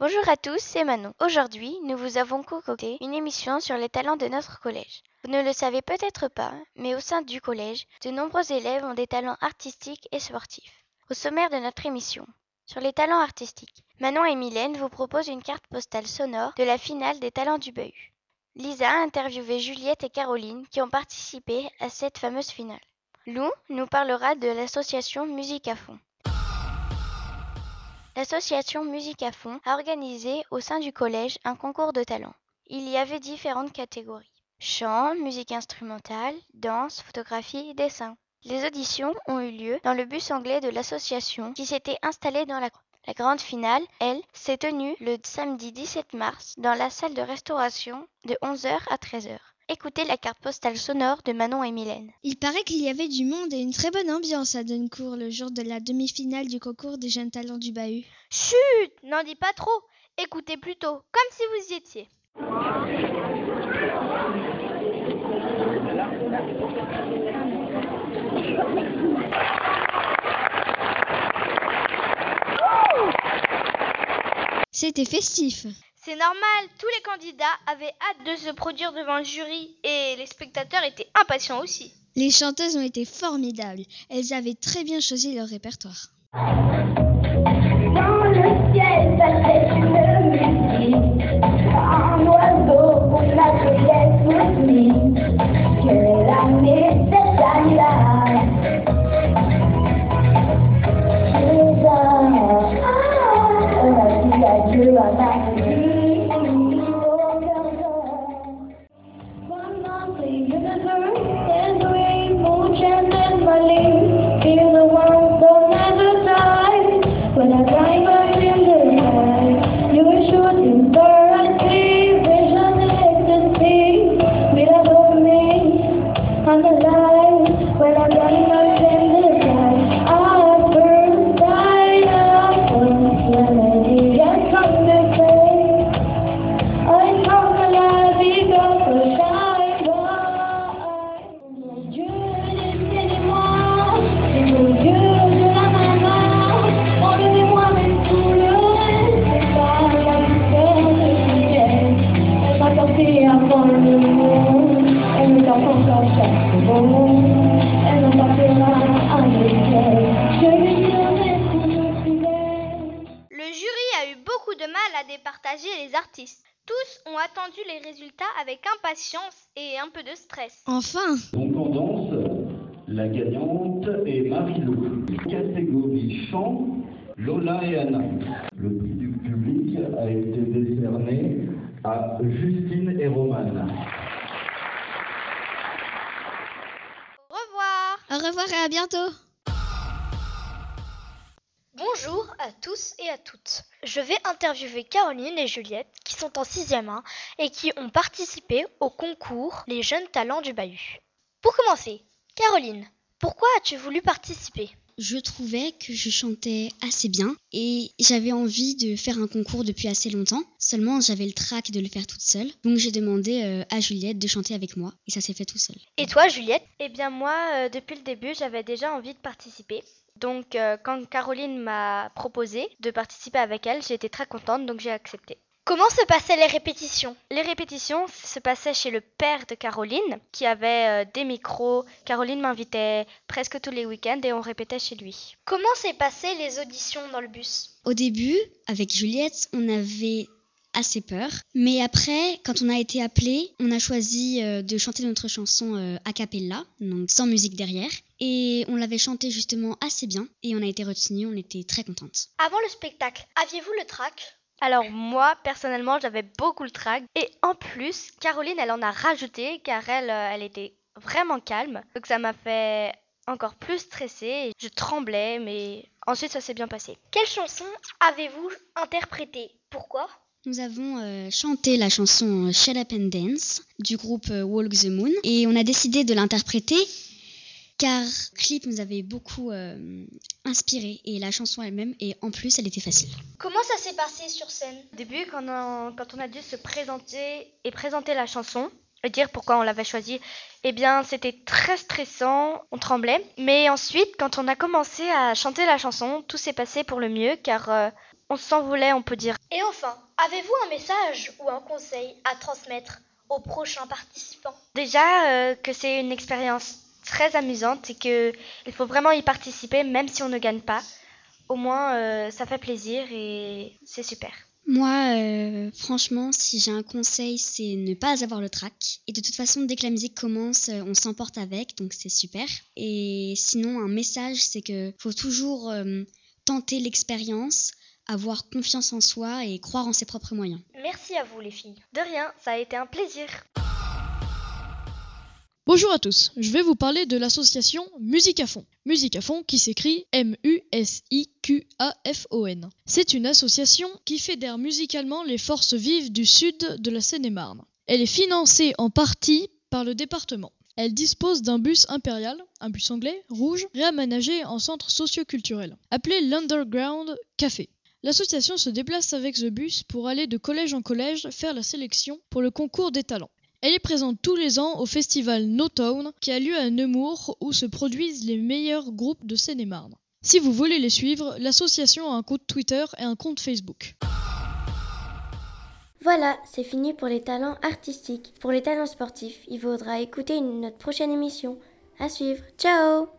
Bonjour à tous, c'est Manon. Aujourd'hui, nous vous avons concocté une émission sur les talents de notre collège. Vous ne le savez peut-être pas, mais au sein du collège, de nombreux élèves ont des talents artistiques et sportifs. Au sommaire de notre émission, sur les talents artistiques, Manon et Mylène vous proposent une carte postale sonore de la finale des talents du Bahut. Lisa a interviewé Juliette et Caroline qui ont participé à cette fameuse finale. Lou nous parlera de l'association Musique à fond. L'association Musique à fond a organisé au sein du collège un concours de talents. Il y avait différentes catégories. Chant, musique instrumentale, danse, photographie, dessin. Les auditions ont eu lieu dans le bus anglais de l'association qui s'était installé dans la la grande finale, elle, s'est tenue le samedi 17 mars dans la salle de restauration de 11h à 13h. Écoutez la carte postale sonore de Manon et Mylène. Il paraît qu'il y avait du monde et une très bonne ambiance à Duncourt le jour de la demi-finale du concours des jeunes talents du Bahut. Chut N'en dis pas trop Écoutez plutôt, comme si vous y étiez. C'était festif. C'est normal, tous les candidats avaient hâte de se produire devant le jury et les spectateurs étaient impatients aussi. Les chanteuses ont été formidables. Elles avaient très bien choisi leur répertoire. Dans le ciel, les artistes. Tous ont attendu les résultats avec impatience et un peu de stress. Enfin Donc en danse, la gagnante est Marie-Lou. Catégorie chant, Lola et Anna. Le prix du public a été décerné à Justine et Romane. Au revoir Au revoir et à bientôt Bonjour à tous et à toutes. Je vais interviewer Caroline et Juliette qui sont en 6e 1 et qui ont participé au concours Les jeunes talents du Bahut. Pour commencer, Caroline, pourquoi as-tu voulu participer? Je trouvais que je chantais assez bien et j'avais envie de faire un concours depuis assez longtemps. Seulement, j'avais le trac de le faire toute seule. Donc, j'ai demandé euh, à Juliette de chanter avec moi et ça s'est fait tout seul. Et toi, Juliette? Eh bien moi, euh, depuis le début, j'avais déjà envie de participer. Donc euh, quand Caroline m'a proposé de participer avec elle, j'ai été très contente, donc j'ai accepté. Comment se passaient les répétitions? Les répétitions se passaient chez le père de Caroline, qui avait euh, des micros. Caroline m'invitait presque tous les week-ends et on répétait chez lui. Comment s'est passé les auditions dans le bus? Au début, avec Juliette, on avait assez peur. Mais après, quand on a été appelé, on a choisi euh, de chanter notre chanson euh, a cappella, donc sans musique derrière. Et on l'avait chantée justement assez bien et on a été retenus, on était très contentes. Avant le spectacle, aviez-vous le trac? Alors moi, personnellement, j'avais beaucoup le trac. Et en plus, Caroline, elle en a rajouté car elle, euh, elle était vraiment calme. Donc ça m'a fait encore plus stresser. Je tremblais, mais ensuite ça s'est bien passé. Quelle chanson avez-vous interprétée? Pourquoi? Nous avons euh, chanté la chanson Shut Up and Dance du groupe euh, Walk the Moon et on a décidé de l'interpréter car le clip nous avait beaucoup euh, inspiré et la chanson elle-même et en plus elle était facile. Comment ça s'est passé sur scène? Au début, quand on, a dû se présenter et présenter la chanson, et dire pourquoi on l'avait choisie, eh bien c'était très stressant, on tremblait. Mais ensuite, quand on a commencé à chanter la chanson, tout s'est passé pour le mieux car euh, on s'en voulait, on peut dire. Et enfin, avez-vous un message ou un conseil à transmettre aux prochains participants? Déjà euh, que c'est une expérience très amusante et que il faut vraiment y participer même si on ne gagne pas. Au moins euh, ça fait plaisir et c'est super. Moi, euh, franchement, si j'ai un conseil, c'est ne pas avoir le trac. Et de toute façon, dès que la musique commence, on s'emporte avec, donc c'est super. Et sinon, un message, c'est que faut toujours euh, tenter l'expérience, avoir confiance en soi et croire en ses propres moyens. Merci à vous les filles. De rien, ça a été un plaisir. Bonjour à tous, je vais vous parler de l'association Musique à fond. Musique à fond qui s'écrit M-U-S-I-Q-A-F-O-N. C'est une association qui fédère musicalement les forces vives du sud de la Seine-et-Marne. Elle est financée en partie par le département. Elle dispose d'un bus impérial, un bus anglais, rouge, réaménagé en centre socio-culturel, appelé l'Underground Café. L'association se déplace avec ce bus pour aller de collège en collège faire la sélection pour le concours des talents. Elle est présente tous les ans au festival No Town qui a lieu à Nemours où se produisent les meilleurs groupes de Seine-et-Marne. Si vous voulez les suivre, l'association a un compte Twitter et un compte Facebook. Voilà, c'est fini pour les talents artistiques. Pour les talents sportifs, il faudra écouter notre prochaine émission. À suivre. Ciao